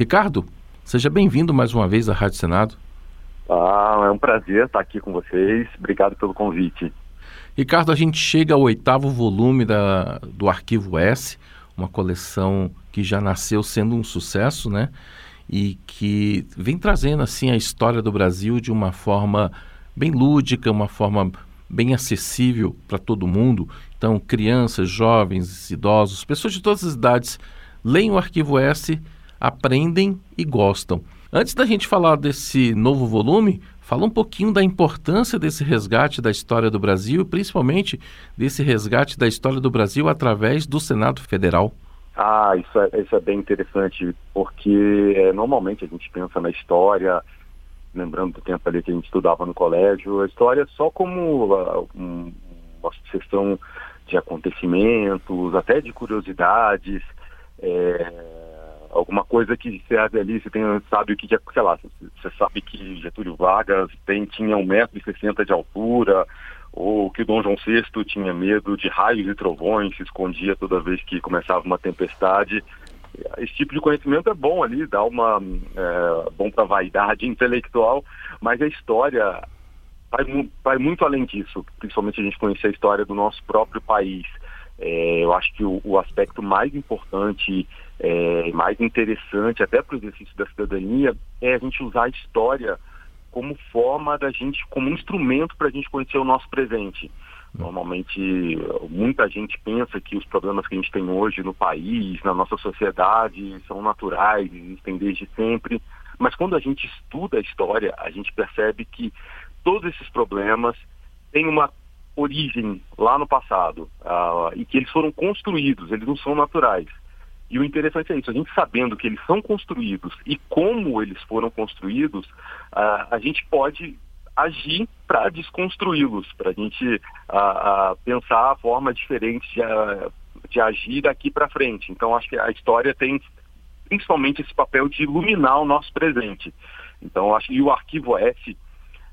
Ricardo, seja bem-vindo mais uma vez à Rádio Senado. Ah, é um prazer estar aqui com vocês. Obrigado pelo convite. Ricardo, a gente chega ao oitavo volume da, do Arquivo S, uma coleção que já nasceu sendo um sucesso, né? E que vem trazendo assim a história do Brasil de uma forma bem lúdica, uma forma bem acessível para todo mundo. Então, crianças, jovens, idosos, pessoas de todas as idades leem o Arquivo S aprendem e gostam. Antes da gente falar desse novo volume, fala um pouquinho da importância desse resgate da história do Brasil principalmente desse resgate da história do Brasil através do Senado Federal. Ah, isso é, isso é bem interessante, porque é, normalmente a gente pensa na história, lembrando do tempo ali que a gente estudava no colégio, a história só como uh, um, uma sucessão de acontecimentos, até de curiosidades, é, alguma coisa que você ali, você tem, sabe o que, sei lá, você sabe que Getúlio Vargas tem, tinha 1,60m de altura, ou que Dom João VI tinha medo de raios e trovões, se escondia toda vez que começava uma tempestade. Esse tipo de conhecimento é bom ali, dá uma é, bom para vaidade intelectual, mas a história vai, vai, muito além disso, principalmente a gente conhecer a história do nosso próprio país. É, eu acho que o, o aspecto mais importante é, mais interessante até para o exercício da cidadania é a gente usar a história como forma da gente, como um instrumento para a gente conhecer o nosso presente. Normalmente, muita gente pensa que os problemas que a gente tem hoje no país, na nossa sociedade, são naturais, existem desde sempre. Mas quando a gente estuda a história, a gente percebe que todos esses problemas têm uma origem lá no passado uh, e que eles foram construídos, eles não são naturais. E o interessante é isso, a gente sabendo que eles são construídos e como eles foram construídos, uh, a gente pode agir para desconstruí-los, para a gente uh, pensar a forma diferente de, de agir daqui para frente. Então, acho que a história tem principalmente esse papel de iluminar o nosso presente. Então, acho que o Arquivo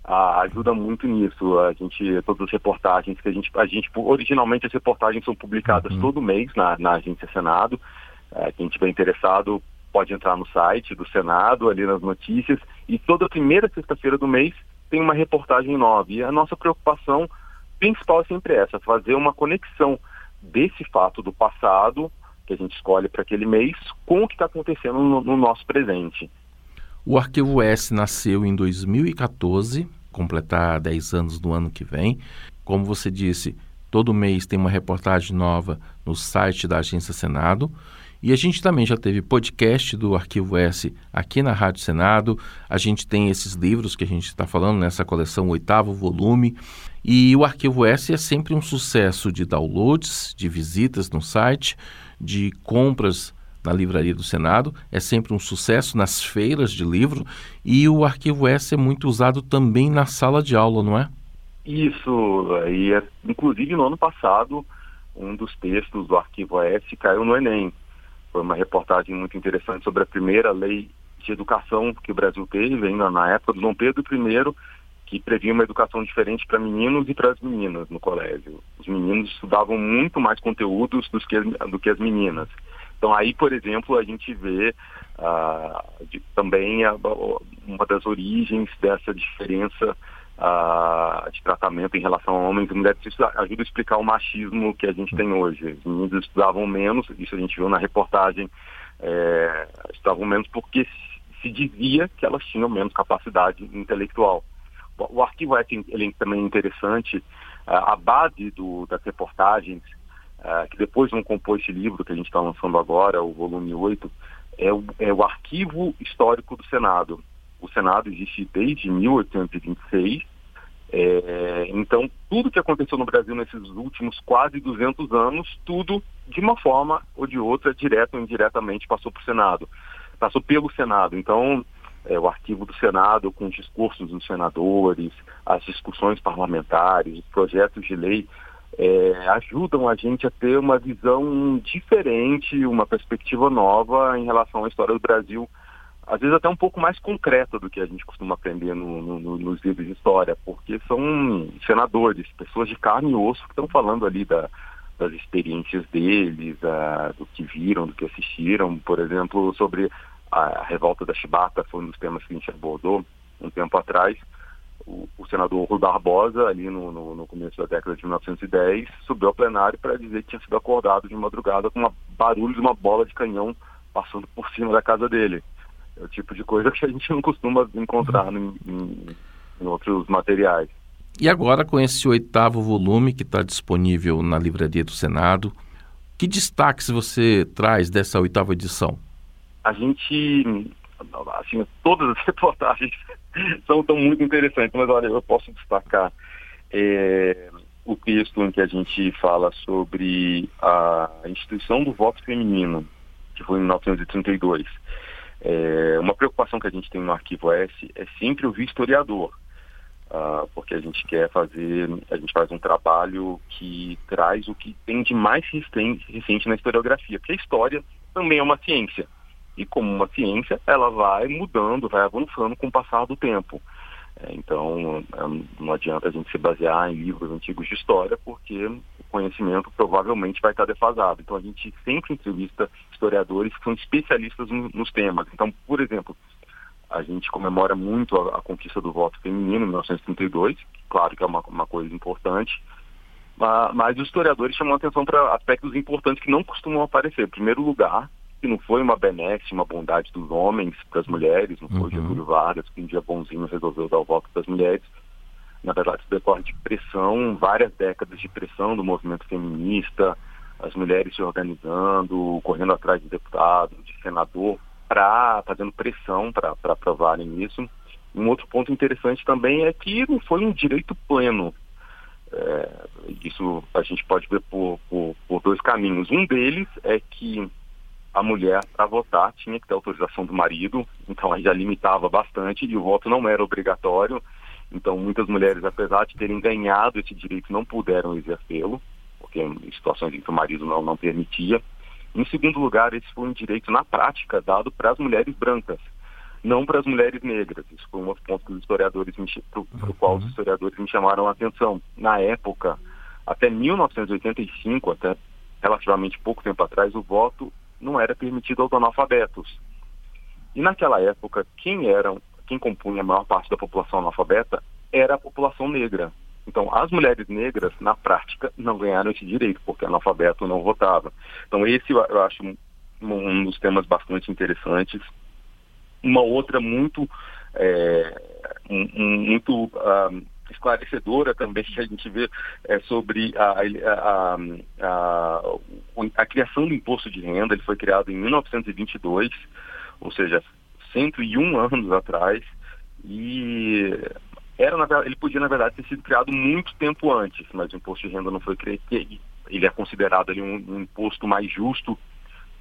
S ajuda muito nisso. A gente, todas as reportagens que a gente, a gente originalmente as reportagens são publicadas uhum. todo mês na, na agência Senado. É, quem estiver interessado pode entrar no site do Senado, ali nas notícias, e toda primeira sexta-feira do mês tem uma reportagem nova. E a nossa preocupação principal é sempre essa, fazer uma conexão desse fato do passado, que a gente escolhe para aquele mês, com o que está acontecendo no, no nosso presente. O Arquivo S nasceu em 2014, completar 10 anos no ano que vem. Como você disse, todo mês tem uma reportagem nova no site da Agência Senado. E a gente também já teve podcast do Arquivo S aqui na Rádio Senado. A gente tem esses livros que a gente está falando nessa coleção, oitavo volume. E o Arquivo S é sempre um sucesso de downloads, de visitas no site, de compras na livraria do Senado. É sempre um sucesso nas feiras de livro. E o Arquivo S é muito usado também na sala de aula, não é? Isso. E é, inclusive no ano passado, um dos textos do Arquivo S caiu no Enem. Foi uma reportagem muito interessante sobre a primeira lei de educação que o Brasil teve, ainda na época do Dom Pedro I, que previa uma educação diferente para meninos e para as meninas no colégio. Os meninos estudavam muito mais conteúdos do que, do que as meninas. Então aí, por exemplo, a gente vê uh, de, também a, uma das origens dessa diferença uh, de tratamento em relação a homens e mulheres. Isso ajuda a explicar o machismo que a gente tem hoje. Os meninos estudavam menos, isso a gente viu na reportagem, é, estudavam menos porque se dizia que elas tinham menos capacidade intelectual. O arquivo é ele também interessante, a base do, das reportagens, que depois vão compor esse livro que a gente está lançando agora, o volume 8, é o, é o arquivo histórico do Senado o Senado existe desde 1826. É, então, tudo que aconteceu no Brasil nesses últimos quase 200 anos, tudo de uma forma ou de outra, direto ou indiretamente, passou para o Senado. Passou pelo Senado. Então, é, o arquivo do Senado, com os discursos dos senadores, as discussões parlamentares, os projetos de lei, é, ajudam a gente a ter uma visão diferente, uma perspectiva nova em relação à história do Brasil às vezes até um pouco mais concreta do que a gente costuma aprender no, no, nos livros de história, porque são senadores, pessoas de carne e osso que estão falando ali da, das experiências deles, do que viram, do que assistiram, por exemplo, sobre a, revolta da Chibata foi um dos temas que a gente abordou um tempo atrás. O, o senador Rui Barbosa, ali no, no, no, começo da década de 1910, subiu ao plenário para dizer que tinha sido acordado de madrugada com um barulho de uma bola de canhão passando por cima da casa dele. É o tipo de coisa que a gente não costuma encontrar em, em, em outros materiais. E agora, com esse oitavo volume que está disponível na Livraria do Senado, que destaques você traz dessa oitava edição? A gente, assim, todas as reportagens são tão muito interessantes, mas olha, eu posso destacar é, o texto em que a gente fala sobre a instituição do voto feminino, que foi em 1932. É, uma preocupação que a gente tem no Arquivo S é sempre ouvir historiador uh, porque a gente quer fazer, a gente faz um trabalho que traz o que tem de mais recente na historiografia, porque a história também é uma ciência. E como uma ciência, ela vai mudando, vai avançando com o passar do tempo. É, então, é, não adianta a gente se basear em livros antigos de história, porque o conhecimento provavelmente vai estar defasado. Então, a gente sempre entrevista historiadores que são especialistas nos temas. Então, por exemplo, a gente comemora muito a, a, conquista do voto feminino em 1932, claro que é uma, uma coisa importante, mas, mas os historiadores chamam atenção para aspectos importantes que não costumam aparecer. Em primeiro lugar, que não foi uma benesse, uma bondade dos homens para as mulheres, não foi uhum. Getúlio Vargas que um dia bonzinho resolveu dar o voto para as mulheres. Na verdade, isso decorre de pressão, várias décadas de pressão do movimento feminista, as mulheres se organizando, correndo atrás de deputado, de senador, para fazendo pressão para aprovarem isso. Um outro ponto interessante também é que não foi um direito pleno. É, isso a gente pode ver por, por, por, dois caminhos. Um deles é que a mulher, para votar, tinha que ter autorização do marido, então aí já limitava bastante e o voto não era obrigatório. Então, muitas mulheres, apesar de terem ganhado esse direito, não puderam exercê-lo, porque em situações em que o marido não, não permitia. Em segundo lugar, esse foi um direito na prática dado para as mulheres brancas, não para as mulheres negras. Isso foi um outro ponto que os historiadores para o qual os uhum. historiadores me chamaram a atenção. Na época, até 1985, até relativamente pouco tempo atrás, o voto não era permitido aos analfabetos. E naquela época, quem eram, quem compunha a maior parte da população analfabeta era a população negra. Então, as mulheres negras, na prática, não ganharam esse direito, porque analfabeto não votava. Então, esse eu acho um dos temas bastante interessantes. Uma outra muito, é, um, muito uh, esclarecedora também que a gente vê é sobre a, a, a, a, criação do imposto de renda. Ele foi criado em 1922, ou seja, 101 anos atrás. E era, ele podia, na verdade, ter sido criado muito tempo antes, mas o imposto de renda não foi criado. Ele é considerado ali um, um imposto mais justo,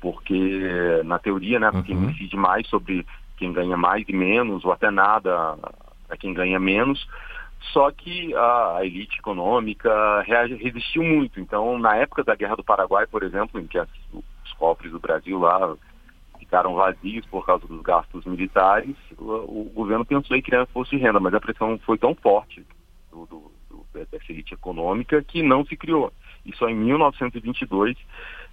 porque, na teoria, né, uhum. incide mais sobre quem ganha mais e menos, ou até nada a quem ganha menos. Só que a, elite econômica resistiu muito. Então, na época da Guerra do Paraguai, por exemplo, em que as, os cofres do Brasil lá ficaram vazios por causa dos gastos militares, o, o governo pensou em criar imposto de renda, mas a pressão foi tão forte do, do, do, dessa elite econômica que não se criou. E só em 1922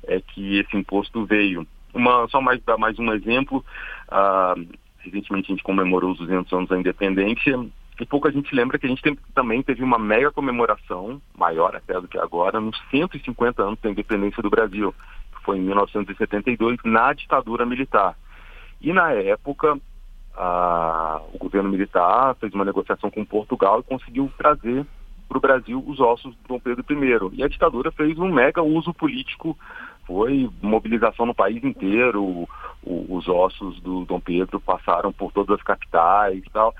é que esse imposto veio. Uma, só mais dar mais um exemplo, ah, recentemente a gente comemorou os 200 anos da independência e pouco a gente lembra que a gente tem, também teve uma mega comemoração, maior até do que agora, nos 150 anos da independência do Brasil foi em 1972, na ditadura militar. E na época, a, o governo militar fez uma negociação com Portugal e conseguiu trazer para o Brasil os ossos do Dom Pedro I. E a ditadura fez um mega uso político, foi mobilização no país inteiro, o, os ossos do Dom Pedro passaram por todas as capitais e tal.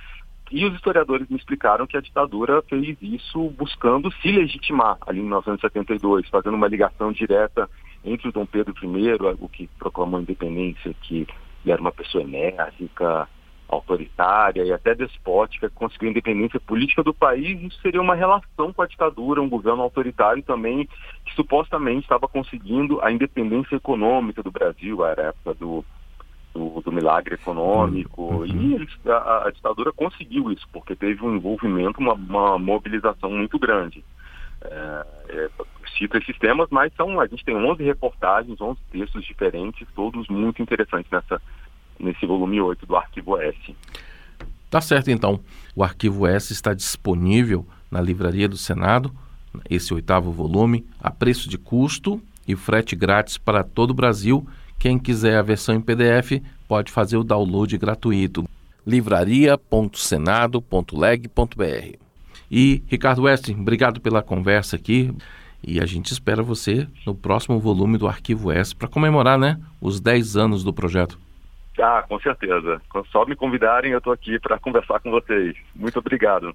E os historiadores me explicaram que a ditadura fez isso buscando se legitimar ali em 1972, fazendo uma ligação direta entre o Dom Pedro I, o que proclamou a independência, que era uma pessoa enérgica, autoritária e até despótica, que conseguiu a independência política do país, isso seria uma relação com a ditadura, um governo autoritário também, que supostamente estava conseguindo a independência econômica do Brasil, era a época do, do, do milagre econômico, uhum. e eles, a, a, ditadura conseguiu isso, porque teve um envolvimento, uma, uma mobilização muito grande. É, é, cito esses temas, mas são, a gente tem 11 reportagens, 11 textos diferentes, todos muito interessantes nessa, nesse volume 8 do Arquivo S. Tá certo, então. O Arquivo S está disponível na Livraria do Senado, esse oitavo volume, a preço de custo e frete grátis para todo o Brasil. Quem quiser a versão em PDF pode fazer o download gratuito. livraria.senado.leg.br. E Ricardo Westing, obrigado pela conversa aqui. E a gente espera você no próximo volume do Arquivo S para comemorar, né, os 10 anos do projeto. Ah, com certeza. Só me convidarem, eu estou aqui para conversar com vocês. Muito obrigado.